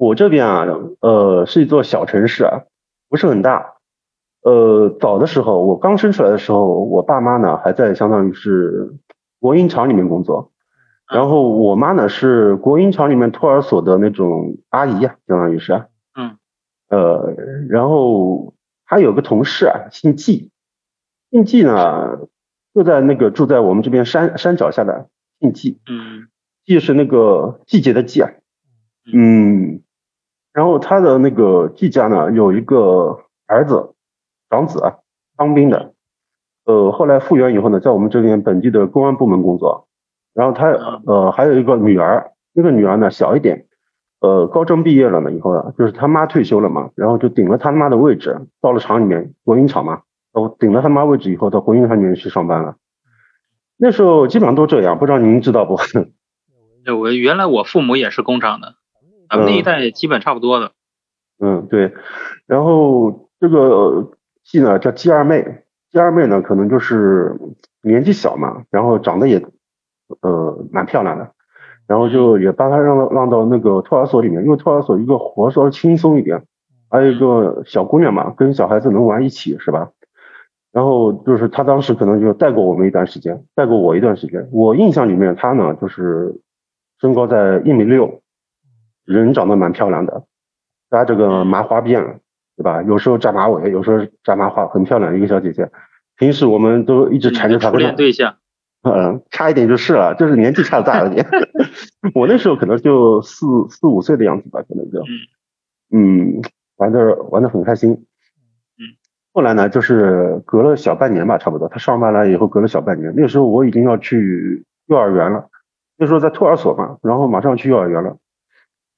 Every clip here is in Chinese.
我这边啊，呃，是一座小城市啊，不是很大。呃，早的时候，我刚生出来的时候，我爸妈呢还在相当于是国营厂里面工作，然后我妈呢是国营厂里面托儿所的那种阿姨啊，相当于是。嗯。呃，然后还有个同事啊，姓季，姓季呢就在那个住在我们这边山山脚下的，姓季。嗯。季是那个季节的季啊。嗯。然后他的那个季家呢有一个儿子。长子啊，当兵的，呃，后来复员以后呢，在我们这边本地的公安部门工作。然后他呃还有一个女儿，那个女儿呢小一点，呃，高中毕业了呢以后呢，就是他妈退休了嘛，然后就顶了他妈的位置，到了厂里面国营厂嘛，哦，顶了他妈位置以后到国营厂里面去上班了。那时候基本上都这样，不知道您知道不？我原来我父母也是工厂的，咱们那一代基本差不多的。嗯，对，然后这个。季呢叫季二妹，季二妹呢可能就是年纪小嘛，然后长得也呃蛮漂亮的，然后就也把她让让到那个托儿所里面，因为托儿所一个活稍微轻松一点，还有一个小姑娘嘛，跟小孩子能玩一起是吧？然后就是她当时可能就带过我们一段时间，带过我一段时间，我印象里面她呢就是身高在一米六，人长得蛮漂亮的，扎这个麻花辫。对吧？有时候扎马尾，有时候扎麻花，很漂亮一个小姐姐。平时我们都一直缠着她。初恋对象。嗯，差一点就是了，就是年纪差的大了点。我那时候可能就四四五岁的样子吧，可能就。嗯。玩的玩的很开心。嗯。后来呢，就是隔了小半年吧，差不多。他上班了以后，隔了小半年，那时候我已经要去幼儿园了。那时候在托儿所嘛，然后马上去幼儿园了。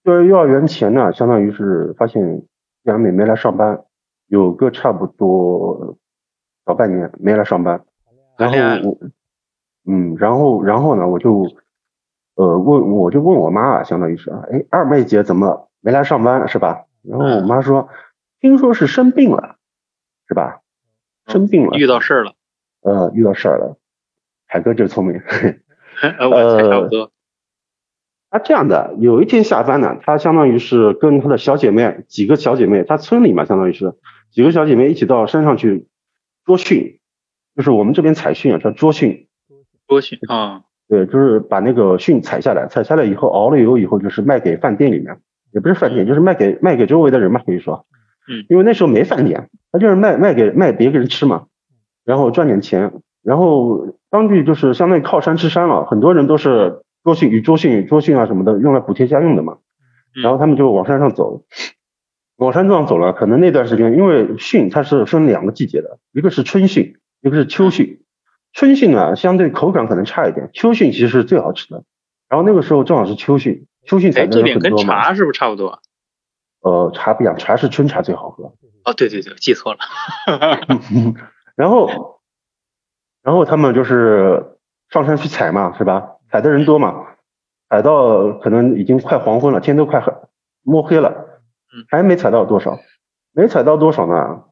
在幼儿园前呢，相当于是发现。杨美没来上班，有个差不多小半年没来上班，然后我，嗯，然后然后呢，我就呃问，我就问我妈啊，相当于是啊，哎，二妹姐怎么没来上班是吧？然后我妈说，听说是生病了，是吧？生病了，遇到事儿了，呃，遇到事儿了，海哥就聪明，呃，差不多。他这样的，有一天下班呢，他相当于是跟他的小姐妹几个小姐妹，他村里嘛，相当于是几个小姐妹一起到山上去捉蕈，就是我们这边采蕈啊，叫捉蕈。捉蕈啊，对，就是把那个蕈采下来，采下来以后熬了油以后，就是卖给饭店里面，也不是饭店，就是卖给卖给周围的人嘛，可以说。嗯。因为那时候没饭店，他就是卖卖给卖别个人吃嘛，然后赚点钱，然后当地就是相当于靠山吃山了，很多人都是。捉蕈与捉蕈、捉蕈啊什么的，用来补贴家用的嘛。然后他们就往山上走，往山上走了。可能那段时间，因为训它是分两个季节的，一个是春训，一个是秋训。春训呢，相对口感可能差一点，秋训其实是最好吃的。然后那个时候正好是秋训，秋训采的很多嘛。这点跟茶是不是差不多？呃，茶不一样，茶是春茶最好喝。哦，对对对，记错了。然后，然后他们就是上山去采嘛，是吧？采的人多嘛，采到可能已经快黄昏了，天都快黑摸黑了，还没踩到多少，没踩到多少呢，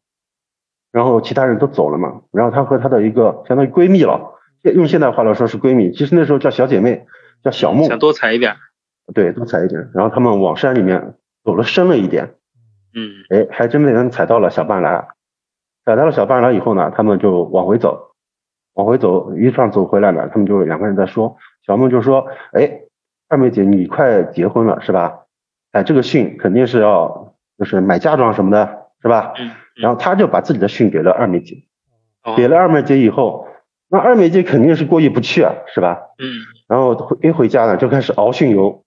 然后其他人都走了嘛，然后她和她的一个相当于闺蜜了，用现代话来说是闺蜜，其实那时候叫小姐妹，叫小梦，想多踩一点，对，多踩一点，然后他们往山里面走了深了一点，嗯，哎，还真被人踩到了小半拉，踩到了小半拉以后呢，他们就往回走，往回走，一上走回来了，他们就两个人在说。小梦就说：“哎，二妹姐，你快结婚了是吧？哎，这个信肯定是要就是买嫁妆什么的，是吧？嗯。然后他就把自己的信给了二妹姐，给了二妹姐以后，那二妹姐肯定是过意不去啊，是吧？嗯。然后一回家呢，就开始熬信油，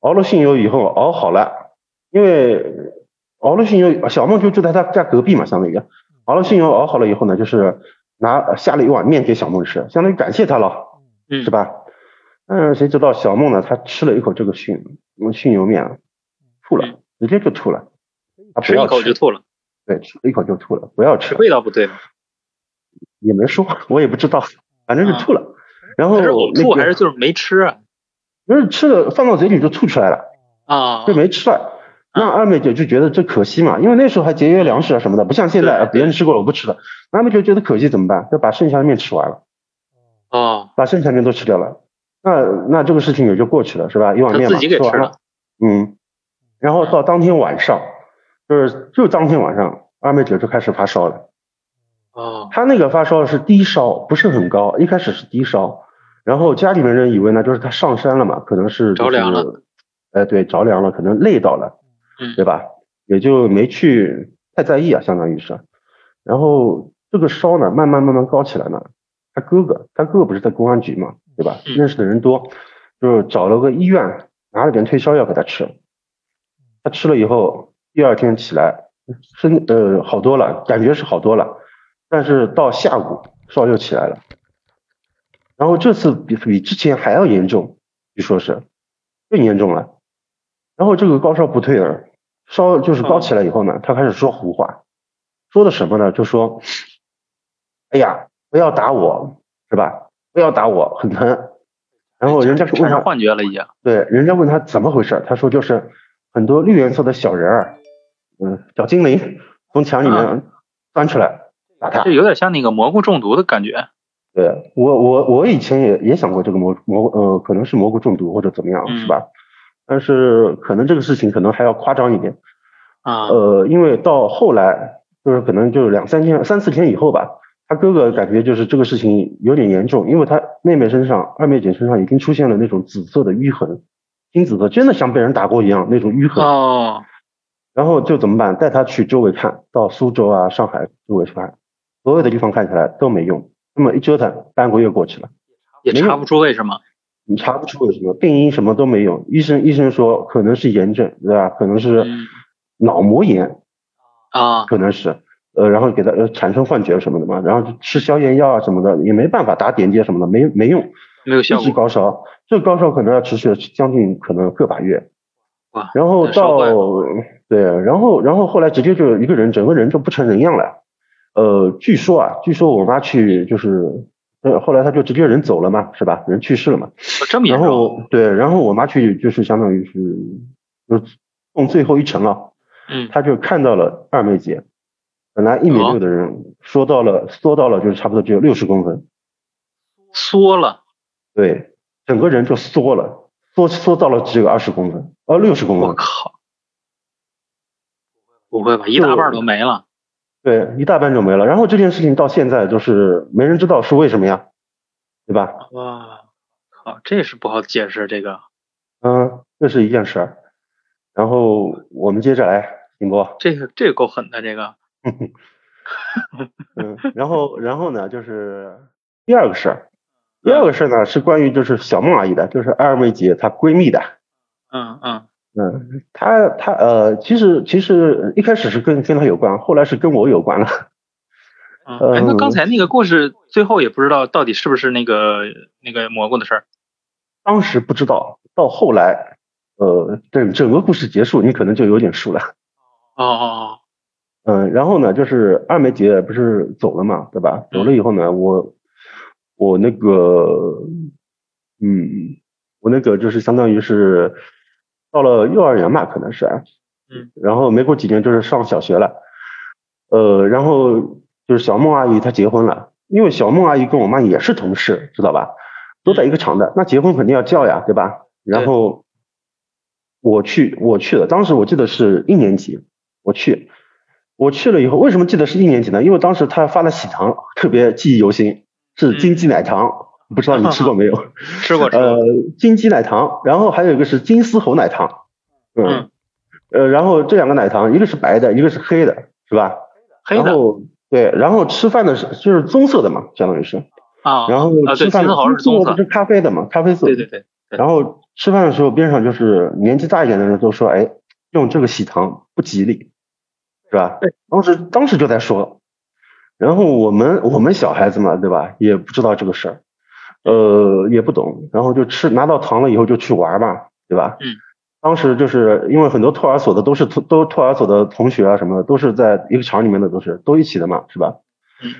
熬了信油以后熬好了，因为熬了信油，小梦就住在他家隔壁嘛，相当于熬了信油熬好了以后呢，就是拿下了一碗面给小梦吃，相当于感谢他了，是吧？”嗯，谁知道小梦呢？他吃了一口这个熏熏油面，吐了，直接就吐了他。吃一口就吐了。对，吃一口就吐了，不要吃。味道不对吗？也没说，我也不知道，反正是吐了。然后吐还是就是没吃啊？不是吃了，放到嘴里就吐出来了。啊。就没吃了。那二妹姐就觉得这可惜嘛，因为那时候还节约粮食啊什么的，不像现在啊别人吃过了我不吃了。二妹就觉得可惜怎么办？就把剩下的面吃完了。哦。把剩下的面都吃掉了。那那这个事情也就过去了，是吧？一碗面嘛，吃完了。嗯。然后到当天晚上，就是就当天晚上，二妹姐就开始发烧了。哦，她那个发烧是低烧，不是很高，一开始是低烧，然后家里面人以为呢，就是她上山了嘛，可能是、着凉了，哎，对，着凉了，可能累到了，嗯对吧？也就没去太在意啊，相当于是。然后这个烧呢，慢慢慢慢高起来呢，他哥哥，他哥哥不是在公安局嘛，对吧？嗯认识的人多，就是找了个医院，拿了点退烧药给他吃。他吃了以后，第二天起来身呃好多了，感觉是好多了，但是到下午烧又起来了。然后这次比比之前还要严重，据说是更严重了。然后这个高烧不退了，烧就是高起来以后呢，他开始说胡话，说的什么呢？就说，哎呀，不要打我，是吧？不要打我，很疼。然后人家问他产生，幻觉了已经。对，人家问他怎么回事，他说就是很多绿颜色的小人儿，嗯，小精灵从墙里面钻出来打他这。有点像那个蘑菇中毒的感觉。对我我我以前也也想过这个蘑蘑呃可能是蘑菇中毒或者怎么样嗯是吧？但是可能这个事情可能还要夸张一点，啊，呃，因为到后来就是可能就是两三天三四天以后吧，他哥哥感觉就是这个事情有点严重，因为他妹妹身上二妹姐身上已经出现了那种紫色的淤痕，金紫色，真的像被人打过一样那种淤痕。哦，然后就怎么办？带他去周围看，到苏州啊、上海周围去看，所有的地方看起来都没用。那么一折腾，半个月过去了。也查不出为什么。你查不出有什么病因，什么都没有。医生医生说可能是炎症，对吧？可能是嗯脑膜炎，啊，可能是，呃，然后给他呃产生幻觉什么的嘛，然后就吃消炎药啊什么的也没办法，打点滴什么的没没用，一直没有效果。高烧，这个高烧可能要持续将近可能个把月，哇，然后到对，然后然后后来直接就一个人整个人就不成人样了，呃，据说啊，据说我妈去就是。呃，后来他就直接人走了嘛，是吧？人去世了嘛。哦这么严然？后对，然后我妈去就是相当于是就送最后一程了，嗯，她就看到了二妹姐，本来一米哦六的人，缩到了缩到了就是差不多只有六十公分，缩了。对，整个人就缩了，缩缩到了只有二十公分，哦六十公分，我靠！不会吧，一大半都没了。对，一大半就没了。然后这件事情到现在就是没人知道是为什么呀，对吧？哇，靠，这是不好解释这个。嗯，这是一件事儿。然后我们接着来，宁波？这个这个够狠的，这个嗯，然后然后呢，就是第二个事儿，第二个事儿呢是关于就是小梦阿姨的，就是二妹姐她闺蜜的。嗯嗯嗯，他他呃，其实其实一开始是跟跟他有关，后来是跟我有关了。嗯，哎，那嗯刚才那个故事最后也不知道到底是不是那个那个蘑菇的事儿。当时不知道，到后来，呃，整整个故事结束，你可能就有点数了。哦哦 嗯，然后呢，就是二梅姐不是走了嘛，对吧？走了以后呢，我我那个，嗯，我那个就是相当于是到了幼儿园吧，可能是，嗯，然后没过几年就是上小学了，呃，然后就是小梦阿姨她结婚了，因为小梦阿姨跟我妈也是同事，知道吧？都在一个厂的，那结婚肯定要叫呀，对吧？然后我去我去了，当时我记得是一年级，我去。我去了以后，为什么记得是一年级呢？因为当时他发的喜糖特别记忆犹新，是金鸡奶糖，不知道你吃过没有？哦，吃过吃呃。，金鸡奶糖，然后还有一个是金丝猴奶糖，嗯，嗯呃，然后这两个奶糖，一个是白的，一个是黑的，是吧？黑的然后对，然后吃饭的是就是棕色的嘛，相当于是，啊，然后吃饭的是棕色不。是咖啡的嘛，咖啡色。对对对。对然后吃饭的时候，边上就是年纪大一点的人都说，哎，用这个喜糖不吉利，是吧？对。当时当时就在说，然后我们我们小孩子嘛，对吧？也不知道这个事儿，呃，也不懂，然后就吃拿到糖了以后就去玩嘛，对吧？嗯。当时就是因为很多托儿所的都是托都托儿所的同学啊什么的，都是在一个厂里面的，都是都一起的嘛，是吧？嗯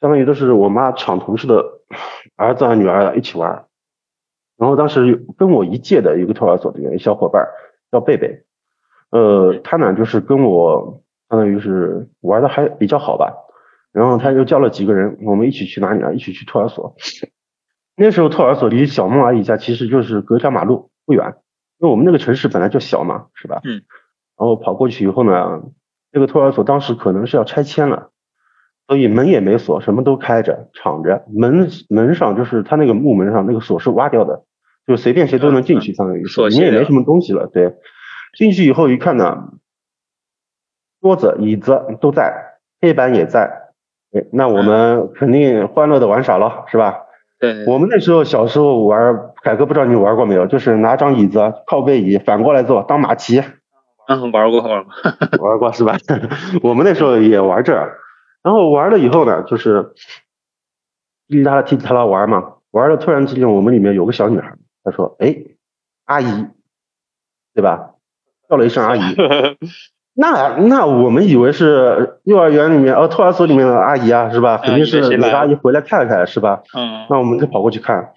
相当于都是我妈厂同事的儿子啊女儿啊一起玩。然后当时跟我一届的一个托儿所的一个小伙伴叫贝贝，呃，他呢就是跟我相当于是玩的还比较好吧。然后他又叫了几个人，我们一起去哪里啊？一起去托儿所。那时候托儿所离小梦阿姨家其实就是隔条马路不远，因为我们那个城市本来就小嘛，是吧？嗯。然后跑过去以后呢，这个托儿所当时可能是要拆迁了，所以门也没锁，什么都开着敞着，门门上就是它那个木门上那个锁是挖掉的，就随便谁都能进去，相当于里面也没什么东西了。对，进去以后一看呢，桌子椅子都在，黑板也在，哎，那我们肯定欢乐的玩耍了，是吧？对，我们那时候小时候玩，凯哥不知道你玩过没有，就是拿张椅子靠背椅反过来坐当马骑。嗯，玩过玩过，玩过 是吧？我们那时候也玩这，然后玩了以后呢，就是叽里啦踢踢啦玩嘛，玩了突然之间我们里面有个小女孩，她说：“哎，阿姨，对吧？”叫了一声阿姨。那那我们以为是幼儿园里面呃托儿所里面的阿姨啊，是吧？肯定是哪个阿姨回来看看，是吧？嗯。那我们就跑过去看。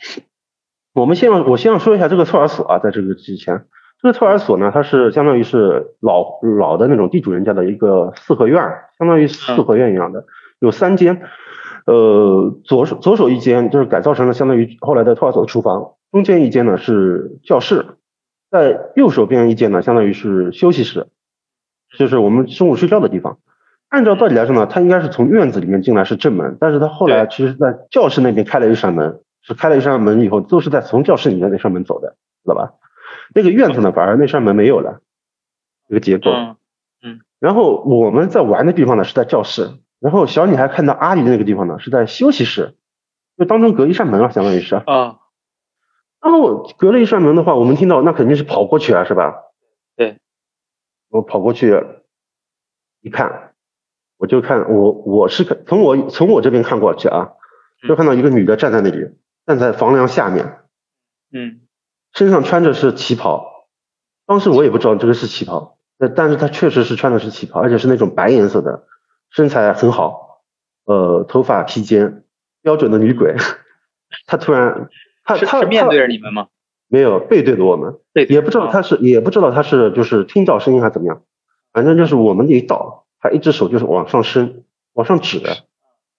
我们先要我先要说一下这个托儿所啊，在这个之前，这个托儿所呢，它是相当于是老老的那种地主人家的一个四合院，相当于四合院一样的，有三间。呃，左手左手一间就是改造成了相当于后来的托儿所的厨房，中间一间呢是教室，在右手边一间呢相当于是休息室。就是我们中午睡觉的地方。按照道理来说呢，他应该是从院子里面进来是正门，但是他后来其实在教室那边开了一扇门，是开了一扇门以后都是在从教室里面那扇门走的，知道吧？那个院子呢，反而那扇门没有了，这个结构。嗯。然后我们在玩的地方呢是在教室，然后小女孩看到阿姨的那个地方呢是在休息室，就当中隔一扇门啊，相当于是。啊。然后隔了一扇门的话，我们听到那肯定是跑过去啊，是吧？对。我跑过去一看，我就看我我是从我从我这边看过去啊，就看到一个女的站在那里，站在房梁下面，嗯，身上穿着是旗袍，当时我也不知道这个是旗袍，但但是她确实是穿的是旗袍，而且是那种白颜色的，身材很好，呃，头发披肩，标准的女鬼。她突然，她她是面对着你们吗？没有背对着我们，也不知道他是也不知道他是就是听到声音还是怎么样，反正就是我们一倒，他一只手就是往上伸，往上指，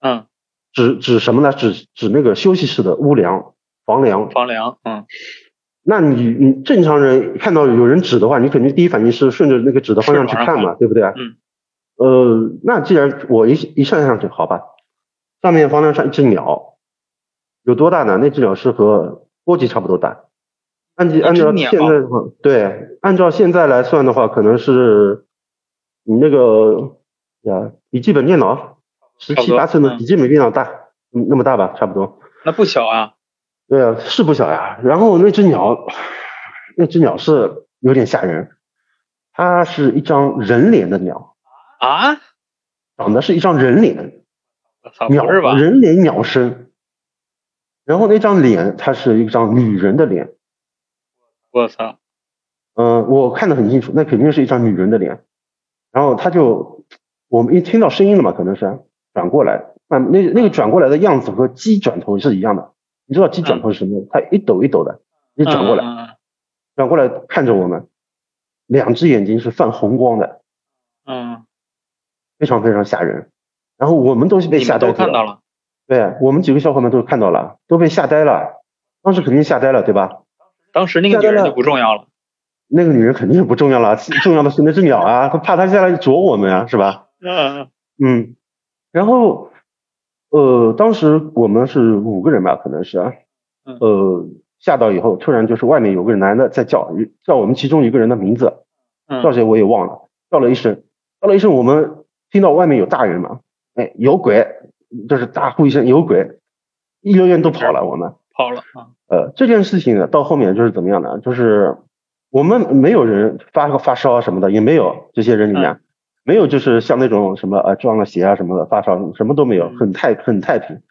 嗯，指指什么呢？指指那个休息室的屋梁、房梁。房梁，嗯。那你你正常人看到有人指的话，你肯定第一反应是顺着那个指的方向去看嘛，对不对？嗯。呃，那既然我一一上上去，好吧，上面房梁上一只鸟，有多大呢？那只鸟是和波吉差不多大。按按照现在的话，对，按照现在来算的话，可能是你那个呀笔记本电脑十七八寸的笔记本电脑大，嗯，那么大吧，差不多。那不小啊。对啊，是不小呀。然后那只鸟，那只鸟是有点吓人，它是一张人脸的鸟。啊？长得是一张人脸。鸟是吧？人脸鸟身。然后那张脸，它是一张女人的脸。我操，嗯，我看得很清楚，那肯定是一张女人的脸。然后他就，我们一听到声音了嘛，可能是转过来，那那那个转过来的样子和鸡转头是一样的。你知道鸡转头是什么？它一抖一抖的，一转过来，转过来看着我们，两只眼睛是泛红光的，嗯，非常非常吓人。然后我们都是被吓呆了，对，我们几个小伙伴都看到了，都被吓呆了，当时肯定吓呆了，对吧？当时那个女人就不重要了，那个女人肯定是不重要了，重要的是那只鸟啊，他怕它下来啄我们啊，是吧？嗯嗯。然后呃，当时我们是五个人吧，可能是啊，呃，吓到以后，突然就是外面有个男的在叫，叫我们其中一个人的名字，叫谁我也忘了，叫了一声，叫了一声，我们听到外面有大人嘛，哎，有鬼，就是大呼一声有鬼，一溜烟都跑了，我们。好了啊，呃，这件事情呢，到后面就是怎么样呢？就是我们没有人发个发烧什么的，也没有这些人里面没有，就是像那种什么呃撞了邪啊什么的发烧什么都没有，很太很太平。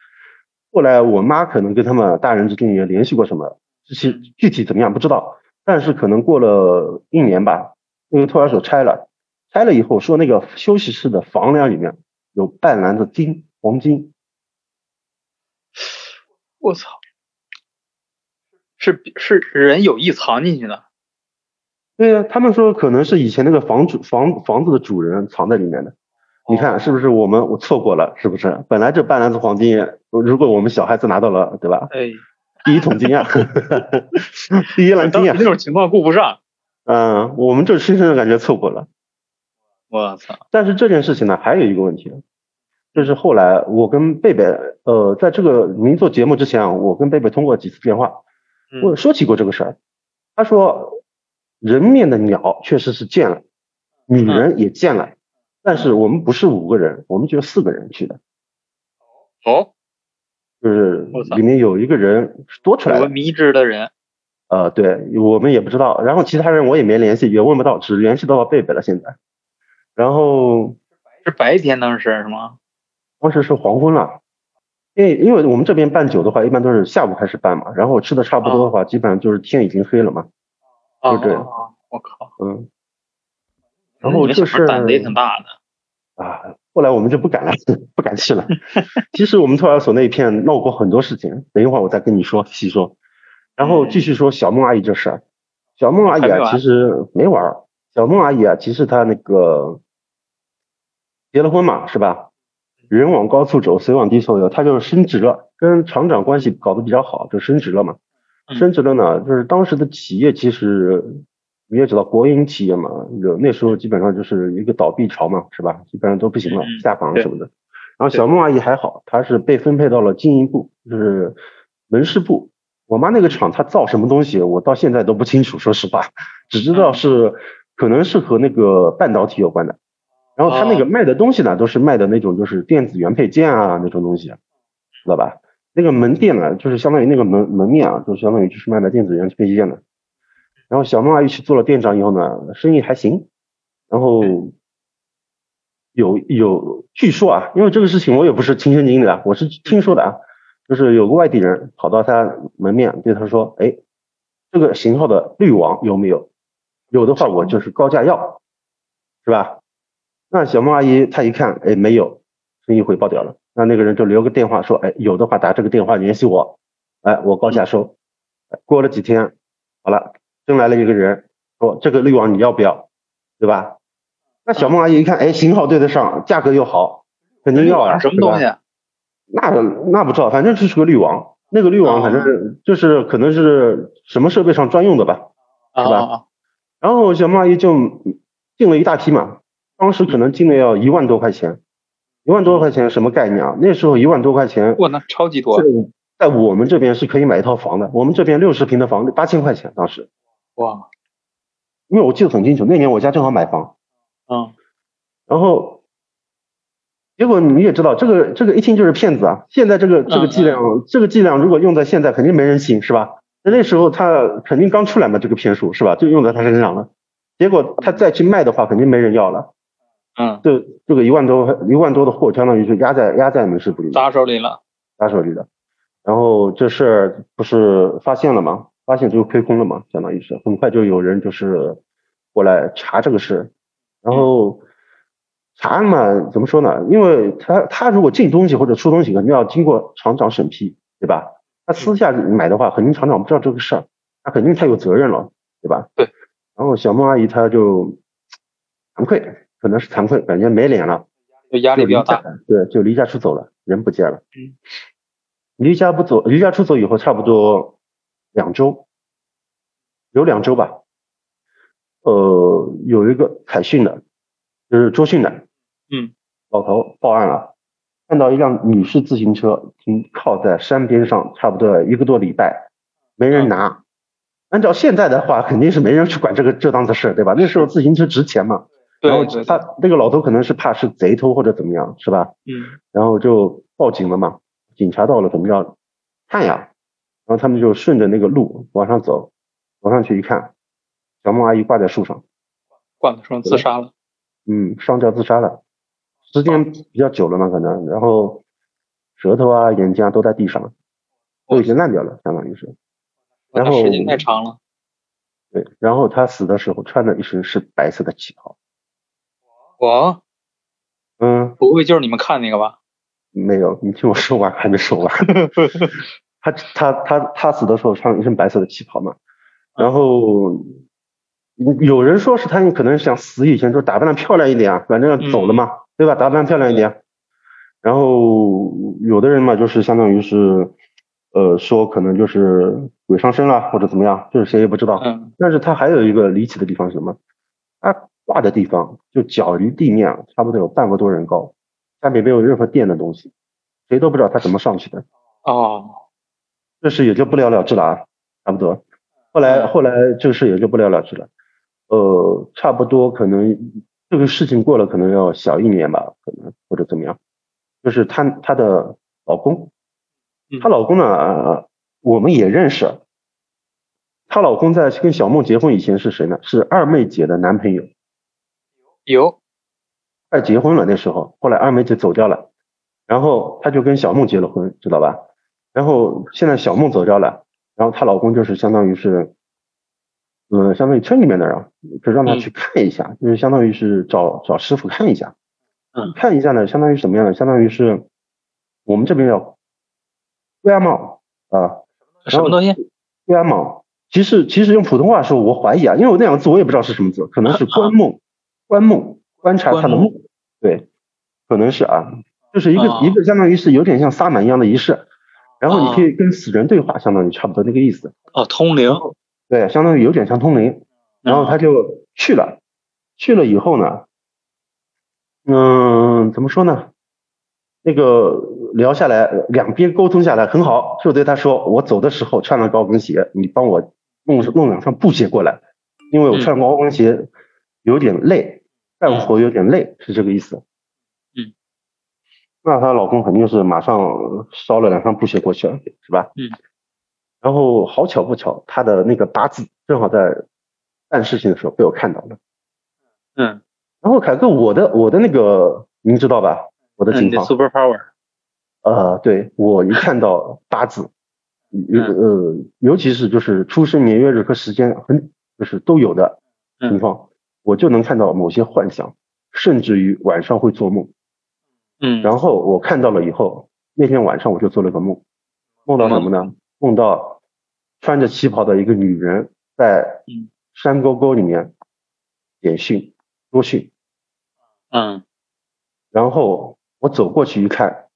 后来我妈可能跟他们大人之间也联系过什么，这些具体怎么样不知道，但是可能过了一年吧，那个托儿所拆了，拆了以后说那个休息室的房梁里面有半篮子金黄金，我操！是是人有意藏进去的，对呀，他们说可能是以前那个房主房房子的主人藏在里面的，你看是不是我们我错过了是不是？本来这半篮子黄金，如果我们小孩子拿到了，对吧？哎，第一桶金啊，第一篮金啊，那种情况顾不上，嗯，我们就深深的感觉错过了。我操！但是这件事情呢，还有一个问题，就是后来我跟贝贝，呃，在这个您做节目之前啊，我跟贝贝通过几次电话，我说起过这个事儿。他说，人面的鸟确实是见了，女人也见了，但是我们不是五个人，我们只有四个人去的。哦，就是里面有一个人多出来了，迷之的人。呃，对我们也不知道，然后其他人我也没联系，也问不到，只联系到了贝贝了。现在，然后是白天当时是吗？当时是黄昏了，因为因为我们这边办酒的话，一般都是下午开始办嘛，然后吃的差不多的话，基本上就是天已经黑了嘛，就这样。我靠，嗯，然后就是胆子也挺大的啊。后来我们就不敢了，不敢去了。其实我们托儿所那一片闹过很多事情，等一会儿我再跟你说细说。然后继续说小梦阿姨这事儿，小梦阿姨啊，其实没玩儿。小梦阿姨啊，其实她那个结了婚嘛，是吧？人往高处走，水往低处流，他就是升职了，跟厂长关系搞得比较好，就升职了嘛。升职了呢，就是当时的企业其实你也知道，国营企业嘛，那时候基本上就是一个倒闭潮嘛，是吧？基本上都不行了，下岗什么的。然后小梦阿姨还好，她是被分配到了经营部，就是门市部。我妈那个厂，她造什么东西，我到现在都不清楚。说实话，只知道是可能是和那个半导体有关的。然后他那个卖的东西呢，都是卖的那种就是电子元配件啊那种东西，知道吧？那个门店呢，就是相当于那个门门面啊，就相当于就是卖的电子元配件的。然后小梦阿姨去做了店长以后呢，生意还行。然后有有据说啊，因为这个事情我也不是亲身经历的，我是听说的啊。就是有个外地人跑到他门面对他说：“哎，这个型号的滤网有没有？有的话我就是高价要，是吧？”那小孟阿姨她一看，哎，没有，生意回报掉了。那那个人就留个电话说：“哎，有的话打这个电话联系我，哎，我高价收。”过了几天，好了，真来了一个人说：“这个滤网你要不要？对吧？”那小孟阿姨一看，哎，型号对得上，价格又好，肯定要啊，什么东西？那那不知道，反正就是个滤网，那个滤网反正是就是可能是什么设备上专用的吧，是吧？然后小阿姨就进了一大批嘛，当时可能进了要一万多块钱，一万多块钱什么概念啊？那时候一万多块钱，哇，那超级多，在我们这边是可以买一套房的，我们这边六十平的房八千块钱当时，哇，因为我记得很清楚，那年我家正好买房，嗯，然后。结果你也知道，这个这个一听就是骗子啊！现在这个这个伎俩，这个伎俩如果用在现在，肯定没人信，是吧？那那时候他肯定刚出来嘛，这个骗术是吧？就用在他身上了。结果他再去卖的话，肯定没人要了。嗯，这这个一万多一万多的货，相当于是压在压在门市部里，砸手里了，砸手里了。然后这事儿不是发现了吗？发现就亏空了嘛，相当于是很快就有人就是过来查这个事，然后。查嘛，怎么说呢？因为他他如果进东西或者出东西，肯定要经过厂长审批，对吧？他私下买的话，肯定厂长不知道这个事儿，那肯定他有责任了，对吧？对。然后小孟阿姨她就惭愧，可能是惭愧，感觉没脸了，就压力比较大，对，就离家出走了，人不见了。嗯。离家不走，离家出走以后，差不多两周，有两周吧。呃，有一个凯讯的，就是周迅的。嗯，老头报案了，看到一辆女士自行车停靠在山边上，差不多一个多礼拜，没人拿。按照现在的话，肯定是没人去管这个这档子事，对吧？那时候自行车值钱嘛。然后他那个老头可能是怕是贼偷或者怎么样，是吧？嗯。然后就报警了嘛，警察到了，怎么要看呀？然后他们就顺着那个路往上走，走上去一看，小孟阿姨挂在树上，挂在树上自杀了。嗯，上吊自杀了。时间比较久了嘛，可能，然后舌头啊、眼睛啊都在地上，都已经烂掉了，相当于是。然后时间太长了。对，然后他死的时候穿的一身是白色的旗袍。我，嗯，不会就是你们看那个吧？没有，你听我说完，还没说完。他他他他死的时候穿了一身白色的旗袍嘛，然后有人说是他可能想死以前就打扮的漂亮一点啊，反正走了嘛。对吧？打扮漂亮一点，然后有的人嘛，就是相当于是，呃，说可能就是鬼上身了或者怎么样，就是谁也不知道。嗯但是他还有一个离奇的地方是什么？它挂的地方就脚离地面啊差不多有半个多人高，下面没有任何垫的东西，谁都不知道他怎么上去的。哦，这事也就不了了之了啊，差不多。后来后来这个事也就不了了之了。呃，差不多可能这个事情过了可能要小一年吧，可能或者怎么样。就是她她的老公，嗯她老公呢、呃我们也认识。她老公在跟小梦结婚以前是谁呢？是二妹姐的男朋友。有，快结婚了那时候，后来二妹就走掉了，然后她就跟小梦结了婚，知道吧？然后现在小梦走掉了，然后她老公就是相当于是，嗯、相当于村里面的人，就让她去看一下，就是相当于是找找师傅看一下，嗯看一下呢，相当于什么样的？相当于是我们这边叫龟安帽啊，什么东西？龟安帽。其实其实用普通话说，我怀疑啊，因为我那两个字我也不知道是什么字，可能是观梦，观梦，观察他的梦，对，可能是啊，就是一个、啊一个相当于是有点像萨满一样的仪式，然后你可以跟死人对话，相当于差不多那个意思，哦，通灵。对，相当于有点像通灵，然后他就去了，去了以后呢，嗯，怎么说呢？那个聊下来，两边沟通下来很好，就对他说：“我走的时候穿了高跟鞋，你帮我弄弄两双布鞋过来，因为我穿高跟鞋有点累，干活有点累，是这个意思。”嗯，那她老公肯定是马上烧了两双布鞋过去了，是吧？嗯。然后好巧不巧，她的那个八字正好在办事情的时候被我看到了。嗯，然后凯哥，我的我的那个您知道吧？我的情况，super power。呃，对我一看到八字，尤呃，尤其是就是出生年月日和时间很就是都有的情况，我就能看到某些幻想，甚至于晚上会做梦。嗯，然后我看到了以后，那天晚上我就做了个梦，梦到什么呢？梦到穿着旗袍的一个女人在嗯山沟沟里面点训捉训，嗯然后我走过去一看，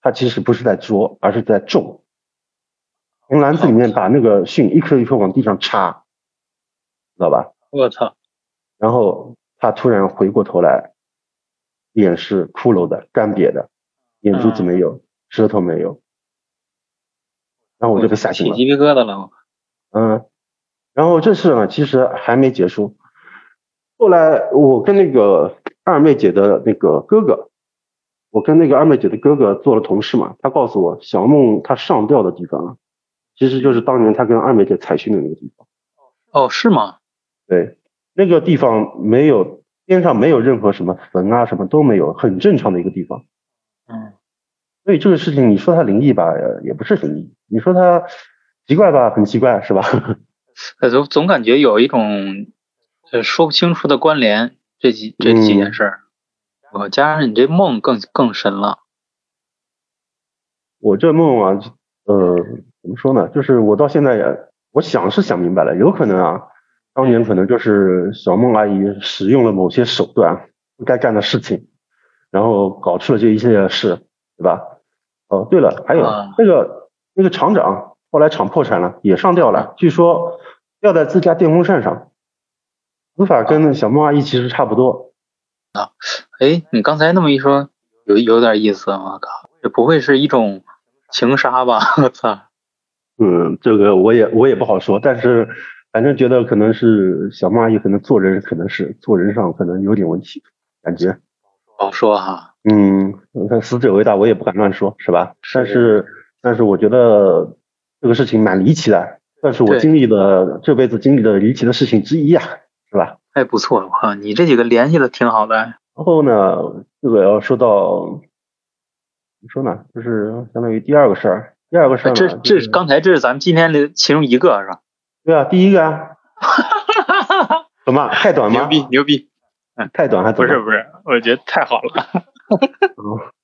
她其实不是在捉，而是在种，从篮子里面把那个训一颗一颗往地上插，知道吧？我操，然后他突然回过头来，脸是骷髅的、干瘪的，眼珠子没有，舌头没有，然后我就被吓醒了。起鸡皮疙瘩了。嗯，然后这事呢，其实还没结束。后来我跟那个二妹姐的那个哥哥，我跟那个二妹姐的哥哥做了同事嘛，他告诉我，小梦她上吊的地方啊，其实就是当年他跟二妹姐采训的那个地方。哦，是吗？对，那个地方没有边上没有任何什么坟啊，什么都没有，很正常的一个地方。嗯所以这个事情，你说它灵异吧，呃也不是灵异；你说它奇怪吧，很奇怪，是吧？呃总总感觉有一种呃说不清楚的关联，这几这几件事儿。我加上你这梦更更深了。我这梦啊，呃，怎么说呢？就是我到现在也，我想是想明白了，有可能啊，当年可能就是小梦阿姨使用了某些手段，不该干的事情，然后搞出了这一系列事，对吧？哦，对了，还有、啊那个那个厂长后来厂破产了，也上吊了，据说吊在自家电风扇上，死法跟那小梦阿姨其实差不多。啊哎，你刚才那么一说，有有点意思。我靠，这不会是一种情杀吧？我操！嗯，这个我也我也不好说，但是反正觉得可能是小蚂蚁可能做人可能是做人上可能有点问题，感觉，不好说哈。嗯，看死者为大，我也不敢乱说，是吧？是但是但是我觉得这个事情蛮离奇的，算是我经历的这辈子经历的离奇的事情之一啊，是吧？哎，不错，我靠，你这几个联系的挺好的。然后呢，这个要说到怎么说呢，就是相当于第二个事儿，第二个事儿这这是刚才这是咱们今天的其中一个是吧？对啊，第一个啊，怎么太短吗？牛逼牛逼！太短还不是不是，我觉得太好了。